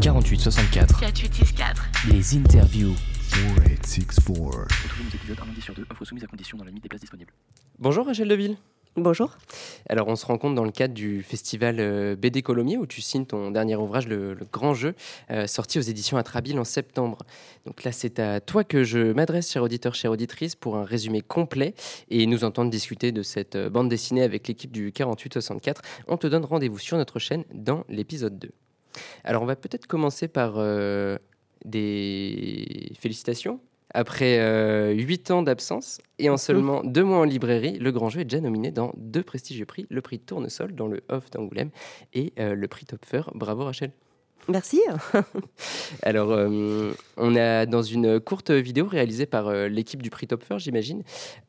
4864. 4864. Les interviews. 4864. Retrouvez nos épisodes un lundi sur deux, infos soumises à condition dans la limite des places disponibles. Bonjour Rachel Deville. Bonjour. Alors on se rencontre dans le cadre du festival euh, BD Colomiers où tu signes ton dernier ouvrage, Le, le Grand Jeu, euh, sorti aux éditions Atrabile en septembre. Donc là c'est à toi que je m'adresse, cher auditeur, chère auditrice, pour un résumé complet et nous entendre discuter de cette euh, bande dessinée avec l'équipe du 4864. On te donne rendez-vous sur notre chaîne dans l'épisode 2. Alors on va peut-être commencer par euh, des félicitations. Après euh, 8 ans d'absence et en seulement deux mois en librairie, Le Grand Jeu est déjà nominé dans deux prestigieux prix, le prix Tournesol dans le Off d'Angoulême et euh, le prix Topfer. Bravo Rachel. Merci. Alors, euh, on a dans une courte vidéo réalisée par euh, l'équipe du prix Topfer, j'imagine,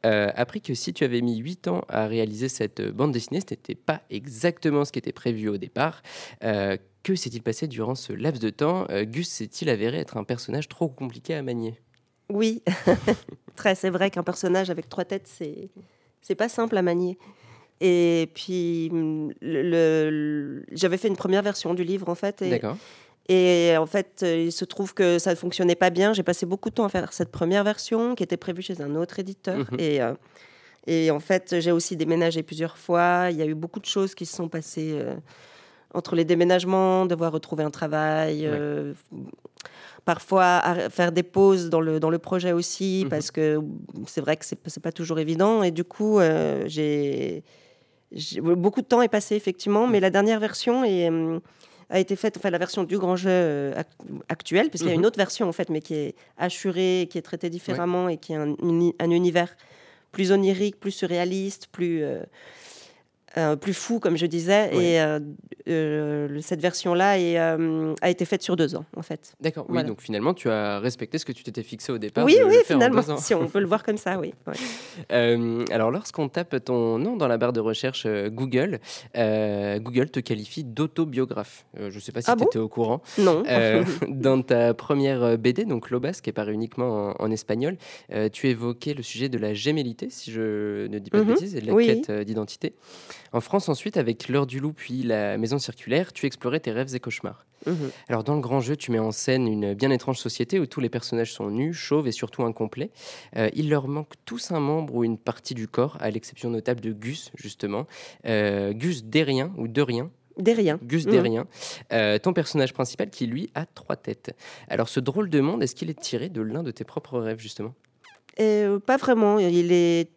euh, appris que si tu avais mis 8 ans à réaliser cette bande dessinée, ce n'était pas exactement ce qui était prévu au départ. Que s'est-il passé durant ce laps de temps? Gus s'est-il avéré être un personnage trop compliqué à manier? Oui, très. C'est vrai qu'un personnage avec trois têtes, c'est c'est pas simple à manier. Et puis, le, le- j'avais fait une première version du livre en fait, et, D'accord. et en fait, euh, il se trouve que ça ne fonctionnait pas bien. J'ai passé beaucoup de temps à faire cette première version qui était prévue chez un autre éditeur. Mhm. Et, euh, et en fait, j'ai aussi déménagé plusieurs fois. Il y a eu beaucoup de choses qui se sont passées euh, entre les déménagements, devoir retrouver un travail, Ouais. euh, parfois faire des pauses dans le, dans le projet aussi, Mhm. parce que c'est vrai que c'est c'est pas toujours évident. Et du coup, j'ai- beaucoup de temps est passé effectivement, mais la dernière version est, hum, a été faite, enfin la version du grand jeu euh, ac- actuel, puisqu'il y a une autre version en fait, mais qui est assurée, qui est traitée différemment et qui est un univers plus onirique, plus surréaliste, plus euh, euh, plus fou, comme je disais. Et euh, euh, cette version-là a été faite sur deux ans, en fait. D'accord, oui, Voilà. donc finalement, tu as respecté ce que tu t'étais fixé au départ. oui, oui, finalement, si on peut le voir comme ça, oui. Ouais. Alors, lorsqu'on tape ton nom dans la barre de recherche Google, Google te qualifie d'autobiographe. Je ne sais pas si Ah tu bon? étais au courant. Non. Dans ta première BD, donc Lobas, qui est paru uniquement en, en espagnol, tu évoquais le sujet de la gémellité, si je ne dis pas de Mhm. bêtises, et de la Oui. quête d'identité. En France, ensuite, avec L'heure du loup, puis La maison circulaire, tu explorais tes rêves et cauchemars. Mhm. Alors, dans le grand jeu, tu mets en scène une bien étrange société où tous les personnages sont nus, chauves et surtout incomplets. Euh, il leur manque tous un membre ou une partie du corps, à l'exception notable de Gus, justement. Euh, Gus Derrien, ou de rien, Des riens. Gus Mhm. Derrien, euh, ton personnage principal qui, lui, a trois têtes. Alors, ce drôle de monde, est-ce qu'il est tiré de l'un de tes propres rêves, justement? Euh, pas vraiment. Il est,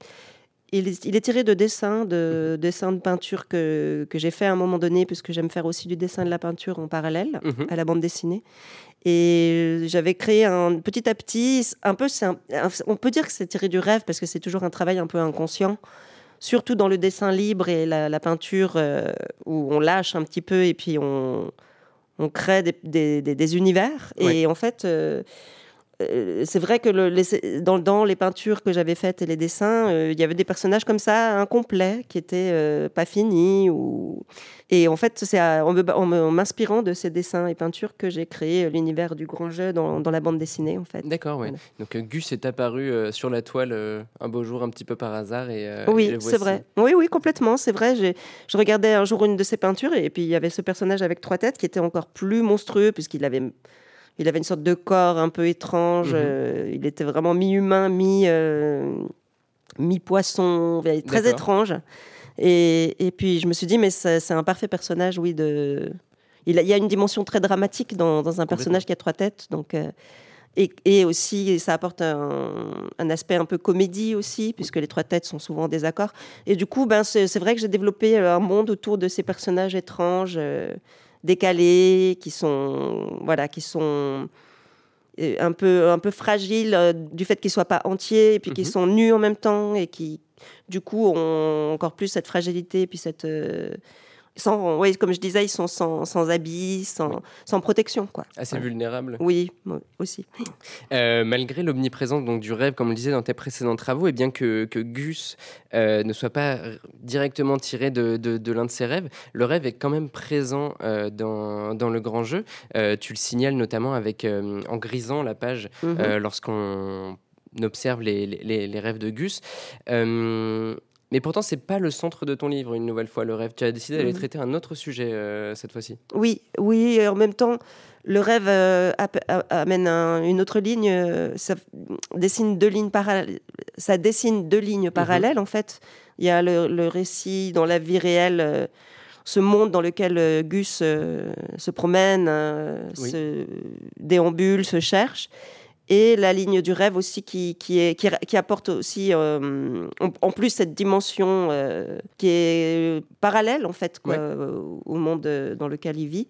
il est, il est tiré de dessins, de dessins de peinture que, que j'ai fait à un moment donné, puisque j'aime faire aussi du dessin de la peinture en parallèle Mhm. à la bande dessinée. Et euh, j'avais créé un petit à petit, un peu, c'est un- un- on peut dire que c'est tiré du rêve parce que c'est toujours un travail un peu inconscient, surtout dans le dessin libre et la, la peinture euh, où on lâche un petit peu et puis on, on crée des, des- des- des univers. Ouais. Et en fait, euh, c'est vrai que le- les- dans, dans les peintures que j'avais faites et les dessins, euh, il y avait des personnages comme ça, incomplets, qui étaient euh, pas finis. Ou... Et en fait, c'est en m'inspirant de ces dessins et peintures que j'ai créé euh, l'univers du grand jeu dans, dans la bande dessinée, en fait. D'accord, oui. Voilà. Donc, euh, Gus est apparu euh, sur la toile euh, un beau jour, un petit peu par hasard. Et, euh, Oui, c'est vrai. Oui, oui, complètement, c'est vrai. Je regardais un jour une de ses peintures et puis il y avait ce personnage avec trois têtes qui était encore plus monstrueux puisqu'il avait, il avait une sorte de corps un peu étrange. Mhm. euh, il était vraiment mi-humain, mi, euh, mi-poisson, très étrange. Et, et puis je me suis dit, mais c'est un parfait personnage, oui. De... Il, a- il y a une dimension très dramatique dans, dans un personnage qui a trois têtes. Donc, euh, et, et aussi, ça apporte un, un aspect un peu comédie aussi, puisque les trois têtes sont souvent en désaccord. Et du coup, ben, c'est vrai que j'ai développé un monde autour de ces personnages étranges, décalés, qui sont, voilà, qui sont euh, un peu, un peu fragiles euh, du fait qu'ils soient pas entiers, et puis qu'ils Mhm. sont nus en même temps, et qui, du coup, ont encore plus cette fragilité, puis cette... sans, oui, comme je disais, ils sont sans, sans habits, sans, sans protection, quoi. Assez Voilà. vulnérable. Oui, moi aussi. Euh, malgré l'omniprésence donc du rêve, comme on le disait dans tes précédents travaux, et bien que, que Gus euh, ne soit pas directement tiré de, de- de l'un de ses rêves, le rêve est quand même présent euh, dans, dans le grand jeu. Tu le signales notamment avec en grisant la page Mhm. lorsqu'on observe les, les- les rêves de Gus. Mais pourtant, c'est pas le centre de ton livre, une nouvelle fois, le rêve. Tu as décidé d'aller Mhm. traiter un autre sujet euh, cette fois-ci. Oui, oui, et en même temps, le rêve euh, amène un- une autre ligne, euh, ça dessine deux lignes parallèles. Ça dessine deux lignes parallèles en fait. Il y a le, le récit dans la vie réelle, ce monde dans lequel Gus se promène, Oui. se déambule, se cherche. Et la ligne du rêve aussi qui, qui, est, qui, qui apporte aussi euh, en, en plus cette dimension euh, qui est parallèle en fait quoi, Ouais. au monde euh, dans lequel il vit.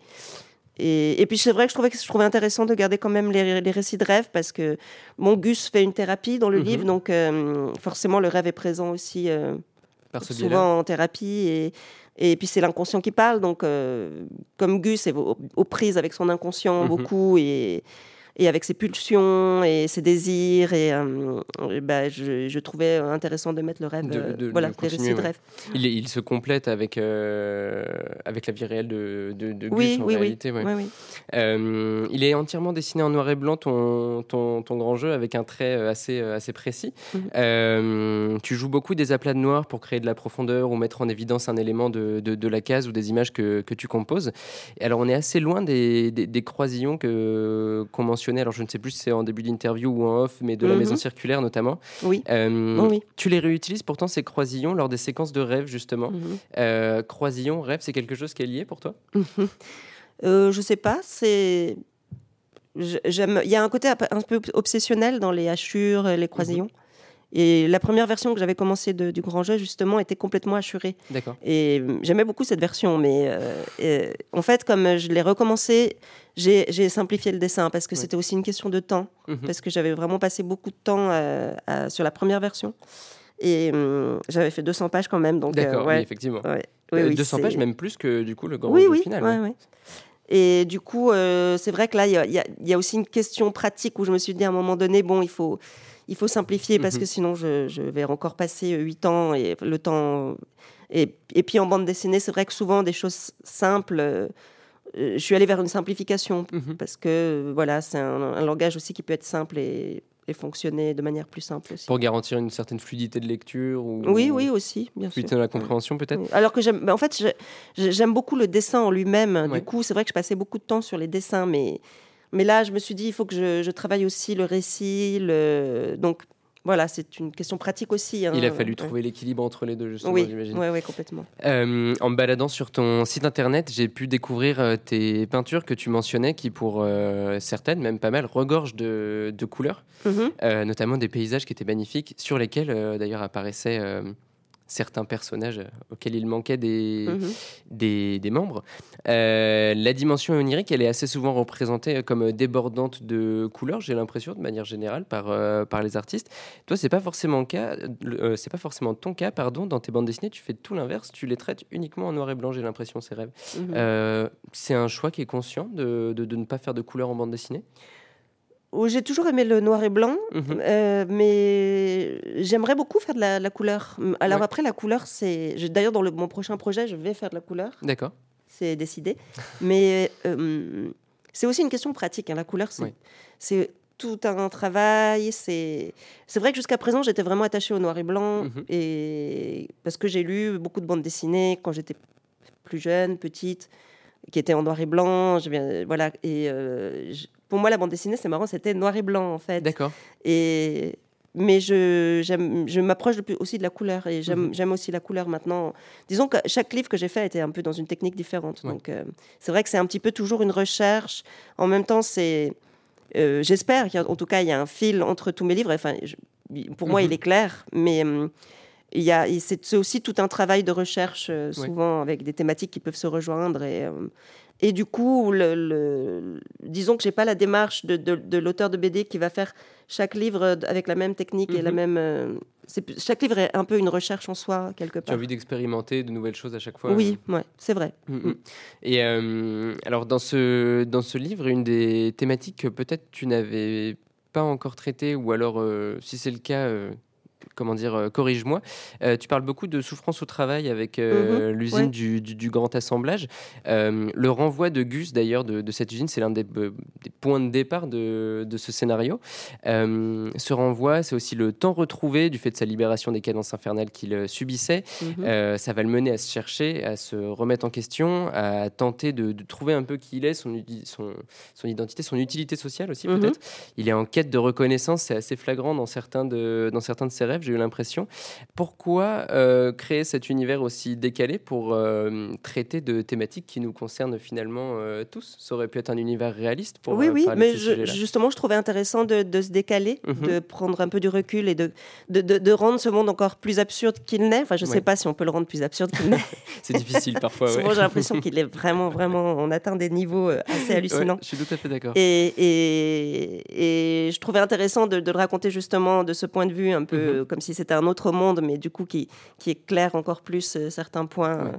Et, et puis c'est vrai que je trouvais, que je trouvais intéressant de garder quand même les, les récits de rêve parce que mon Gus fait une thérapie dans le Mhm. livre, donc euh, forcément le rêve est présent aussi souvent en thérapie. Et, et puis c'est l'inconscient qui parle, donc comme Gus est aux, aux prises avec son inconscient Mhm. beaucoup et, et avec ses pulsions et ses désirs, et, euh, et bah, je, je trouvais intéressant de mettre le rêve, De- euh, de- de voilà, les de ouais. rêve. Il, se complète avec, euh, avec la vie réelle de, de, de Gus Oui, en oui, oui. réalité. ouais. Oui, oui. Euh, il est entièrement dessiné en noir et blanc, ton, ton, ton grand jeu, avec un trait assez, assez précis. Euh, tu joues beaucoup des aplats de noir pour créer de la profondeur ou mettre en évidence un élément de, de, de la case ou des images que, que tu composes. Et alors, on est assez loin des, des, des croisillons que, qu'on Alors, je ne sais plus si c'est en début d'interview ou en off, mais de la Mhm. maison circulaire notamment. Oui. Euh, Oui, oui. Tu les réutilises pourtant, ces croisillons, lors des séquences de rêve, justement. Mhm. Euh, croisillon, rêve, c'est quelque chose qui est lié pour toi? Euh, je sais pas, c'est. J'aime. Il y a un côté un peu obsessionnel dans les hachures, les croisillons. Et la première version que j'avais commencé de- du grand jeu, justement, était complètement hachurée. D'accord. Et euh, j'aimais beaucoup cette version, mais euh, euh, en fait, comme je l'ai recommencé, j'ai simplifié le dessin parce que Oui. c'était aussi une question de temps, Mhm. parce que j'avais vraiment passé beaucoup de temps à- sur la première version. Et j'avais fait 200 pages quand même, donc euh, D'accord, ouais, oui, effectivement. ouais. Oui, Euh, oui, 200 c'est- pages, même plus que du coup le grand oui, jeu oui, final. ouais. ouais. Et du coup, euh, c'est vrai que là, y y, il y a aussi une question pratique où je me suis dit à un moment donné, bon, il faut, il faut simplifier parce Mhm. que sinon, je, je vais encore passer 8 ans et le temps. Et, et puis en bande dessinée, c'est vrai que souvent, des choses simples, euh, euh, je suis allée vers une simplification Mhm. parce que voilà, c'est un, un langage aussi qui peut être simple et, et fonctionner de manière plus simple aussi. Pour garantir une certaine fluidité de lecture ou Oui, oui, aussi, bien sûr. fluidité dans la compréhension peut-être? Alors que j'aime, bah, en fait, j'aime beaucoup le dessin en lui-même. Ouais. Du coup, c'est vrai que je passais beaucoup de temps sur les dessins, mais, mais là, je me suis dit, il faut que je, je travaille aussi le récit. Le... Donc, voilà, c'est une question pratique aussi. hein. Il a fallu Ouais. trouver l'équilibre entre les deux justement, Oui, j'imagine. ouais, complètement. Euh, en me baladant sur ton site internet, j'ai pu découvrir euh, tes peintures que tu mentionnais, qui pour euh, certaines, même pas mal, regorgent de, de couleurs, Mhm. notamment des paysages qui étaient magnifiques, sur lesquels d'ailleurs apparaissaient euh, certains personnages euh, auxquels il manquait des, Mhm. des, des membres. Euh, la dimension onirique, elle est assez souvent représentée comme débordante de couleurs, j'ai l'impression, de manière générale, par, euh, par les artistes. Toi, c'est pas forcément le cas, euh, c'est pas forcément ton cas, pardon. Dans tes bandes dessinées, tu fais tout l'inverse, tu les traites uniquement en noir et blanc, j'ai l'impression, ces rêves. Mhm. C'est un choix qui est conscient de, de, de ne pas faire de couleurs en bande dessinée? Oh, J'ai toujours aimé le noir et blanc, Mhm. euh, mais j'aimerais beaucoup faire de la, la couleur. Alors Ouais. après, la couleur, c'est... D'ailleurs, dans le, mon prochain projet, je vais faire de la couleur. D'accord. c'est décidé. Mais euh, c'est aussi une question pratique. hein. La couleur, c'est Oui. tout un travail. C'est vrai que jusqu'à présent, j'étais vraiment attachée au noir et blanc. Mhm. et parce que j'ai lu beaucoup de bandes dessinées quand j'étais plus jeune, petite, qui étaient en noir et blanc. Je voilà. Et euh, pour moi, la bande dessinée, c'est marrant, c'était noir et blanc, en fait. D'accord. Et mais je, j'aime- je m'approche aussi de la couleur et j'aime, Mhm. j'aime aussi la couleur maintenant. Disons que chaque livre que j'ai fait était un peu dans une technique différente. Ouais. Donc euh, c'est vrai que c'est un petit peu toujours une recherche. En même temps, c'est euh, j'espère qu'en tout cas il y a un fil entre tous mes livres. Enfin, je- pour moi, Mhm. il est clair, mais hum, il y a, c'est, aussi tout un travail de recherche, euh, Ouais. souvent avec des thématiques qui peuvent se rejoindre et euh, et du coup, le, le- disons que j'ai pas la démarche de, de- de l'auteur de BD qui va faire chaque livre avec la même technique et la Mhm. même. euh, chaque livre est un peu une recherche en soi quelque Tu as part. envie d'expérimenter de nouvelles choses à chaque fois Oui, ouais, c'est vrai. Mm, mm. Et euh, alors dans ce, dans ce livre, une des thématiques que peut-être tu n'avais pas encore traitées, ou alors euh, si c'est le cas, euh, comment dire, euh, corrige-moi. Euh, tu parles beaucoup de souffrance au travail avec euh, Mhm, l'usine ouais. du, du- du grand assemblage. Le renvoi de Gus, d'ailleurs, de, de cette usine, c'est l'un des, des points de départ de, de ce scénario. Ce renvoi, c'est aussi le temps retrouvé du fait de sa libération des cadences infernales qu'il subissait. Mhm. Ça va le mener à se chercher, à se remettre en question, à tenter de, de trouver un peu qui il est, son, son, son identité, son utilité sociale aussi Mhm. peut-être. Il est en quête de reconnaissance, c'est assez flagrant dans certains de, dans certains de ses rêves, j'ai eu l'impression. Pourquoi euh, créer cet univers aussi décalé pour euh, traiter de thématiques qui nous concernent finalement euh, tous? Ça aurait pu être un univers réaliste pour oui, oui, mais je- justement, je trouvais intéressant de, de se décaler, Mhm. de prendre un peu du recul et de, de, de- de rendre ce monde encore plus absurde qu'il n'est. Enfin, je ne Ouais. sais pas si on peut le rendre plus absurde qu'il n'est. C'est difficile parfois. ouais. Souvent, j'ai l'impression qu'il est vraiment, vraiment, on atteint des niveaux assez Ouais, hallucinants. je suis tout à fait d'accord. Et, et, et je trouvais intéressant de, le raconter justement de ce point de vue, un peu euh, comme si c'était un autre monde, mais du coup qui, qui éclaire encore plus euh, certains points. Ouais. euh.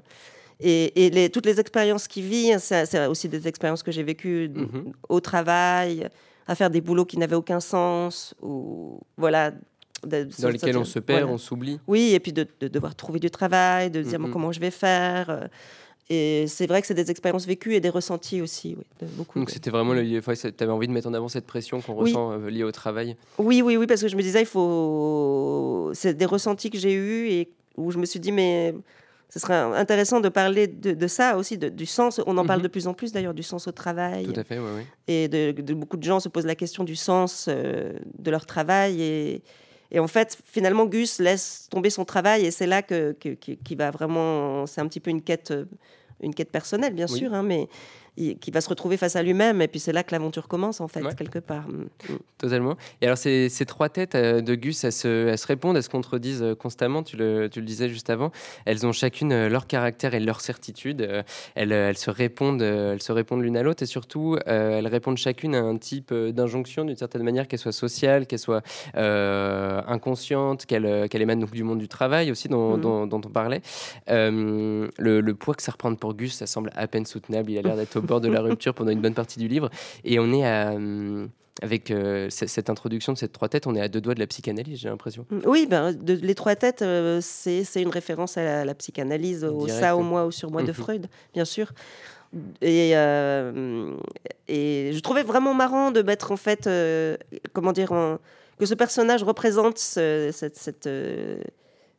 Et, et les, toutes les expériences qu'il vit, c'est aussi des expériences que j'ai vécues Mhm. au travail, à faire des boulots qui n'avaient aucun sens, ou voilà. de- Dans lesquels on se perd, voilà. on s'oublie. Oui, et puis de, de devoir trouver du travail, de dire bon, Mhm. comment je vais faire. Et c'est vrai que c'est des expériences vécues et des ressentis aussi, oui, de beaucoup. Donc c'était vraiment, le- tu avais envie de mettre en avant cette pression qu'on Oui. ressent euh, liée au travail. Oui, oui, oui, parce que je me disais, il faut. C'est des ressentis que j'ai eus et où je me suis dit, mais ce serait intéressant de parler de, de ça aussi, de- du sens. On en parle Mhm. de plus en plus d'ailleurs, du sens au travail. Tout à fait, oui, oui. Et de, de- beaucoup de gens se posent la question du sens euh, de leur travail. Et, et en fait, finalement, Gus laisse tomber son travail et c'est là que, qu'il va vraiment. C'est un petit peu une quête, euh, une quête personnelle, bien Oui. sûr, hein, mais il- qui va se retrouver face à lui-même. Et puis c'est là que l'aventure commence, en fait, Ouais. quelque part. Mm. Totalement. Et alors, ces, ces trois têtes euh, de Gus, elles se, elles se répondent, elles se contredisent euh, constamment, tu le, tu le disais juste avant. Elles ont chacune euh, leur caractère et leur certitude. Elles, elles se répondent, elles se répondent l'une à l'autre et surtout, elles répondent chacune à un type d'injonction d'une certaine manière, qu'elle soit sociale, qu'elle soit euh, inconsciente, qu'elle émane donc du monde du travail aussi, dont, dont, dont on parlait. Euh, le, le poids que ça reprend pour Gus, ça semble à peine soutenable. Il a l'air d'être au bord de la rupture pendant une bonne partie du livre. Et on est à. hum, avec euh, cette introduction de ces trois têtes, on est à deux doigts de la psychanalyse, j'ai l'impression. Oui, ben, de, les trois têtes, euh, c'est une référence à la, la psychanalyse, au Direct. ça, au moi, au sur moi de Mhm. Freud, bien sûr. Et, euh, et je trouvais vraiment marrant de mettre en fait, euh, comment dire, en- que ce personnage représente ce- cette, cette, euh,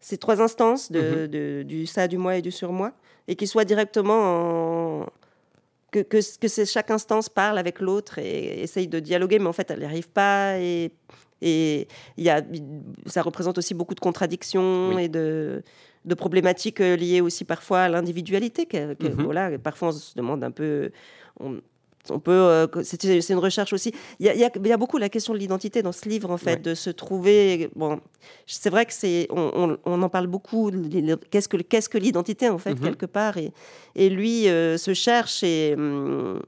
ces trois instances de, de- du ça, du moi et du sur moi, et qu'il soit directement en que, que, que chaque instance parle avec l'autre et essaye de dialoguer, mais en fait, elle n'y arrive pas. Et, et y a, ça représente aussi beaucoup de contradictions Oui. et de, de problématiques euh, liées aussi parfois à l'individualité. Que, que, Mhm. voilà, parfois, on se demande un peu. On, on peut, euh, c'est une recherche aussi. Il y, a, il y a- il y a beaucoup la question de l'identité dans ce livre, en fait, Ouais. de se trouver. Bon, c'est vrai que c'est, on, on- on en parle beaucoup. Qu'est-ce que, qu'est-ce que l'identité, en fait, Mhm. quelque part et, et lui euh, se cherche et, hum,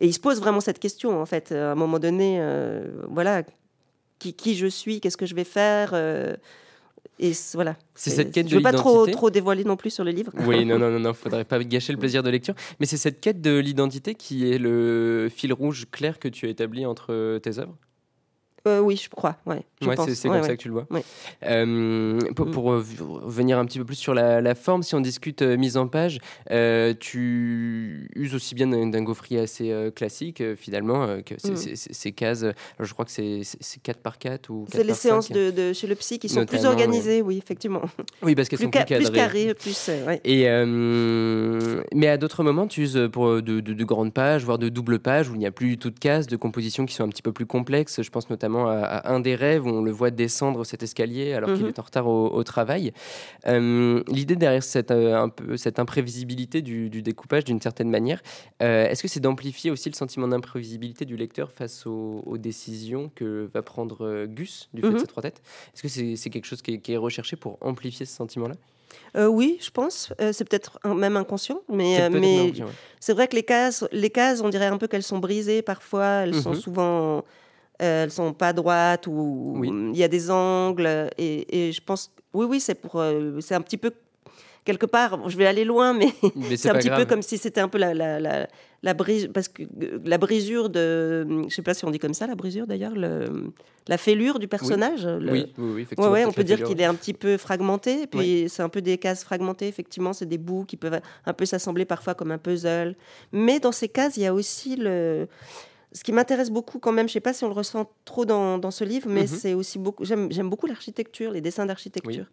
et il se pose vraiment cette question, en fait, à un moment donné. euh, voilà, qui, qui je suis, qu'est-ce que je vais faire et voilà. C'est cette quête Je de veux pas trop, trop dévoiler non plus sur le livre. Oui, non, non, non, non, faudrait pas gâcher le plaisir de lecture. Mais c'est cette quête de l'identité qui est le fil rouge clair que tu as établi entre tes œuvres? Euh, oui, je crois. Ouais, c'est Ouais, comme ouais. ça que tu le vois. Euh, pour pour, euh, v- revenir un petit peu plus sur la, la forme, si on discute euh, mise en page, tu uses aussi bien d'un gaufrier assez classique, finalement, que ces- Mm. cases, je crois que c'est c'est- c'est 4 par 4 ou 4 C'est les séances 5. de, de chez le psy qui sont plus organisées, oui, effectivement. Oui, parce qu'elles sont plus ca- plus cadrées. carrées, plus. Et mais à d'autres moments, tu uses pour de, de- de grandes pages, voire de doubles pages, où il n'y a plus du tout de cases, de compositions qui sont un petit peu plus complexes. Je pense notamment à, à un des rêves où on le voit descendre cet escalier alors qu'il Mhm. est en retard au, au travail. Euh, L'idée derrière cette, euh, un peu, cette imprévisibilité du, du découpage, d'une certaine manière, euh, est-ce que c'est d'amplifier aussi le sentiment d'imprévisibilité du lecteur face aux, aux décisions que va prendre Gus du fait de Mhm. ces trois têtes? Est-ce que c'est quelque chose qui est, qui est recherché pour amplifier ce sentiment-là? Euh, oui, je pense. Euh, c'est peut-être même inconscient, mais, euh, ouais. c'est vrai que les cases, les cases, on dirait un peu qu'elles sont brisées parfois. Elles sont Mhm. souvent, euh, elles sont pas droites ou Oui. il y a des angles. Et, et je pense, oui, oui, c'est pour, euh, c'est un petit peu quelque part, je vais aller loin, mais, Mais c'est un petit grave. peu comme si c'était un peu la, la, la, la brise, parce que la brisure de, je sais pas si on dit comme ça, la brisure d'ailleurs, le, la fêlure du personnage. le- Oui, oui, effectivement. ouais, on peut dire qu'il est un petit peu fragmenté, et puis c'est un peu des cases fragmentées, effectivement, c'est des bouts qui peuvent un peu s'assembler parfois comme un puzzle. Mais dans ces cases, il y a aussi le... Ce qui m'intéresse beaucoup quand même, je sais pas si on le ressent trop dans, dans ce livre, mais Mhm. c'est aussi beaucoup... J'aime beaucoup l'architecture, les dessins d'architecture.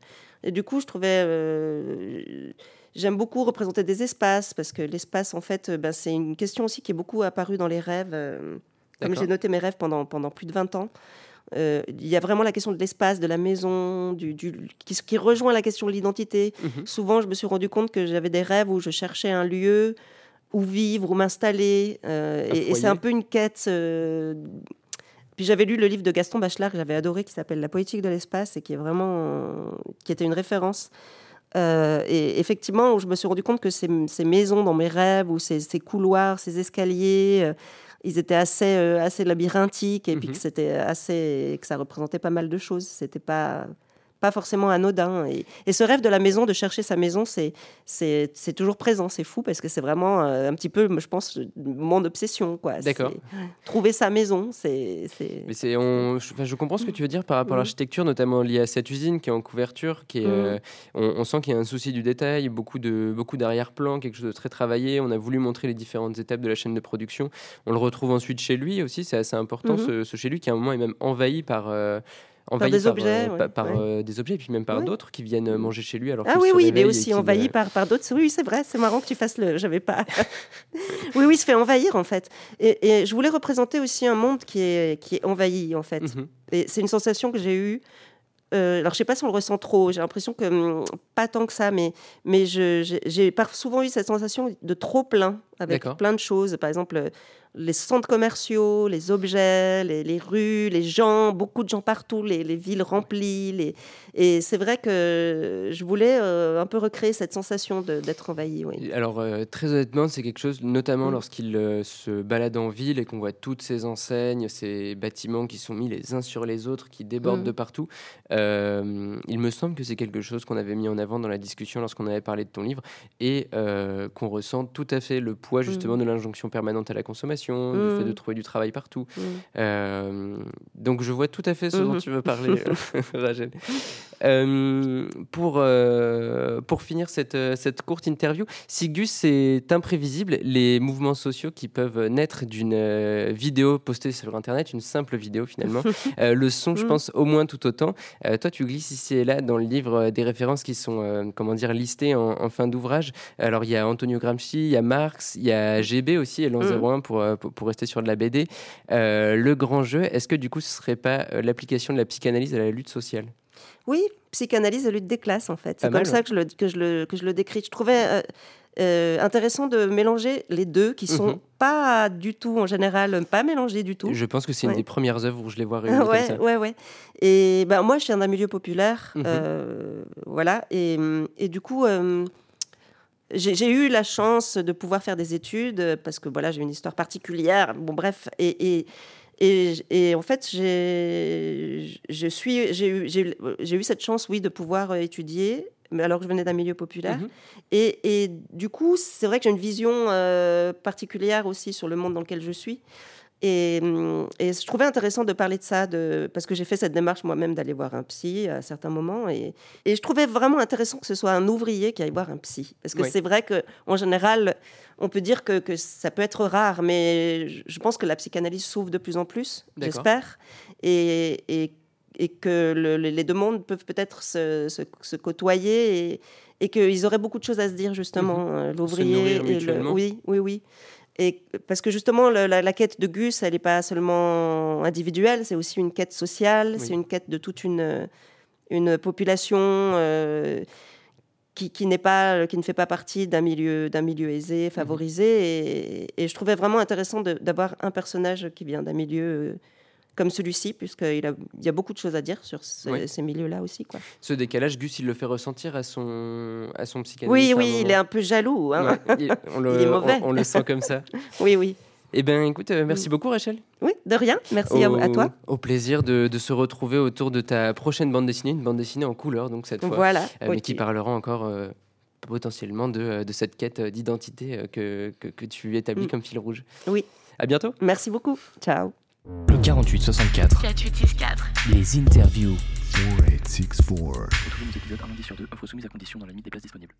Et du coup, je trouvais... euh, J'aime beaucoup représenter des espaces, parce que l'espace, en fait, euh, ben, c'est une question aussi qui est beaucoup apparue dans les rêves. euh, Comme j'ai noté mes rêves pendant, pendant plus de 20 ans, euh, il y a vraiment la question de l'espace, de la maison, du, du- qui, qui rejoint la question de l'identité. Mhm. Souvent, je me suis rendu compte que j'avais des rêves où je cherchais un lieu où vivre, où m'installer. euh, et et c'est un peu une quête. euh, Puis j'avais lu le livre de Gaston Bachelard que j'avais adoré, qui s'appelle La poétique de l'espace et qui est vraiment, qui était une référence. Euh, et effectivement, je me suis rendu compte que ces, ces maisons dans mes rêves, ou ces, ces couloirs, ces escaliers, euh, ils étaient assez, euh, assez labyrinthiques et puis Mhm. que c'était assez, que ça représentait pas mal de choses. C'était pas pas forcément anodin. Et, et ce rêve de la maison, de chercher sa maison, c'est toujours présent. C'est fou parce que c'est vraiment euh, un petit peu, je pense, mon obsession. D'accord. Trouver sa maison, c'est Mais on, je, comprends ce que tu veux dire par rapport à Mhm. l'architecture, notamment liée à cette usine qui est en couverture, qui est, Mhm. euh, on, on sent qu'il y a un souci du détail, beaucoup d'arrière-plan, quelque chose de très travaillé. On a voulu montrer les différentes étapes de la chaîne de production. On le retrouve ensuite chez lui aussi, c'est assez important. Mhm. ce, ce chez lui qui à un moment est même envahi par euh, envahi des objets, euh, ouais, pa- par, ouais. euh, des objets et puis même par Ouais. d'autres qui viennent euh, manger chez lui alors Ah oui, oui, et aussi envahi euh, par, par d'autres. Oui, c'est vrai, c'est marrant que tu fasses le. J'avais pas. oui, oui, il se fait envahir en fait. Et, et je voulais représenter aussi un monde qui est, qui est envahi en fait. mhm. Et c'est une sensation que j'ai eue. euh, alors, je sais pas si on le ressent trop. J'ai l'impression que hum, pas tant que ça, mais mais j'ai par- souvent eu cette sensation de trop plein avec plein de choses. Par exemple, euh, les centres commerciaux, les objets, les, les rues, les gens, beaucoup de gens partout, les, les villes remplies. Les... Et c'est vrai que je voulais euh, un peu recréer cette sensation d'être envahi. Oui. Alors, euh, très honnêtement, c'est quelque chose, notamment Mm. lorsqu'il euh, se balade en ville et qu'on voit toutes ces enseignes, ces bâtiments qui sont mis les uns sur les autres, qui débordent Mm. de partout. Il me semble que c'est quelque chose qu'on avait mis en avant dans la discussion lorsqu'on avait parlé de ton livre et qu'on ressent tout à fait le poids justement de l'injonction permanente à la consommation, du Mm. fait de trouver du travail partout. Mm. Euh, donc je vois tout à fait ce dont Mhm. tu veux parler, euh, Rachel. Euh, pour, euh, pour finir cette, cette courte interview, si Gus est imprévisible, les mouvements sociaux qui peuvent naître d'une vidéo postée sur Internet, une simple vidéo finalement, le sont, je Mhm. pense, au moins tout autant. Toi, tu glisses ici et là dans le livre des références qui sont, comment dire, listées en, en fin d'ouvrage. Alors, il y a Antonio Gramsci, il y a Marx, il y a GB aussi, et l'an Mhm. 01 pour, pour, rester sur de la BD. Euh, le grand jeu, est-ce que du coup, ce serait pas euh, l'application de la psychanalyse à la lutte sociale? Oui, psychanalyse et lutte des classes, en fait. C'est comme mal, ça que je, le, que, je le, que je le décris. Je trouvais euh, intéressant de mélanger les deux, qui sont Mhm. pas du tout, en général, pas mélangés du tout. Je pense que c'est une Ouais. des premières œuvres où je les vois réunies ouais, comme ça. ouais, ouais. Et ben, moi, je viens d'un milieu populaire. Mhm. euh, voilà. Et, et du coup, euh, j'ai eu la chance de pouvoir faire des études euh, parce que voilà, j'ai une histoire particulière. Bon, bref. Et. et et, et en fait, j'ai eu, eu- cette chance, oui, de pouvoir euh, étudier, alors que je venais d'un milieu populaire. Mhm. Et, et du coup, c'est vrai que j'ai une vision euh, particulière aussi sur le monde dans lequel je suis. Et, hum, et je trouvais intéressant de parler de ça, de, parce que j'ai fait cette démarche moi-même d'aller voir un psy à certains moments. Et, et je trouvais vraiment intéressant que ce soit un ouvrier qui aille voir un psy. Parce que Oui. c'est vrai qu'en général, on peut dire que, que ça peut être rare, mais je- pense que la psychanalyse s'ouvre de plus en plus, j'espère. Et, que le- le- les deux mondes peuvent peut-être se, se- se côtoyer et, qu'ils auraient beaucoup de choses à se dire, justement, euh, l'ouvrier et le. Oui, oui, oui. Et parce que justement, la, la quête de Gus, elle n'est pas seulement individuelle, c'est aussi une quête sociale, Oui. c'est une quête de toute une, une population euh, qui, qui n'est pas, qui ne fait pas partie d'un milieu, d'un milieu aisé, favorisé. Et, et je trouvais vraiment intéressant d'avoir un personnage qui vient d'un milieu comme celui-ci, puisqu'il a, il y a beaucoup de choses à dire sur ce- Oui. ces milieux-là aussi. Quoi. Ce décalage, Gus, il le fait ressentir à son, à son psychanalyste. Oui, un oui, il est un peu jaloux. hein. Ouais, il, on le, Il est mauvais. On, on le sent comme ça. Oui, oui. Eh bien, écoute, euh, merci beaucoup, Rachel. Oui, de rien. Merci à, au, à toi. Au plaisir de, de se retrouver autour de ta prochaine bande dessinée, une bande dessinée en couleur, donc cette fois, Voilà. euh, mais qui parlera encore euh, potentiellement de, de cette quête d'identité que, que, que, tu établis Mm. comme fil rouge. Oui. À bientôt. Merci beaucoup. Ciao. Le 48 64. 4864. Les interviews. 4864. Retrouvez nos épisodes un lundi sur deux, offre soumise à condition dans la limite des places disponibles.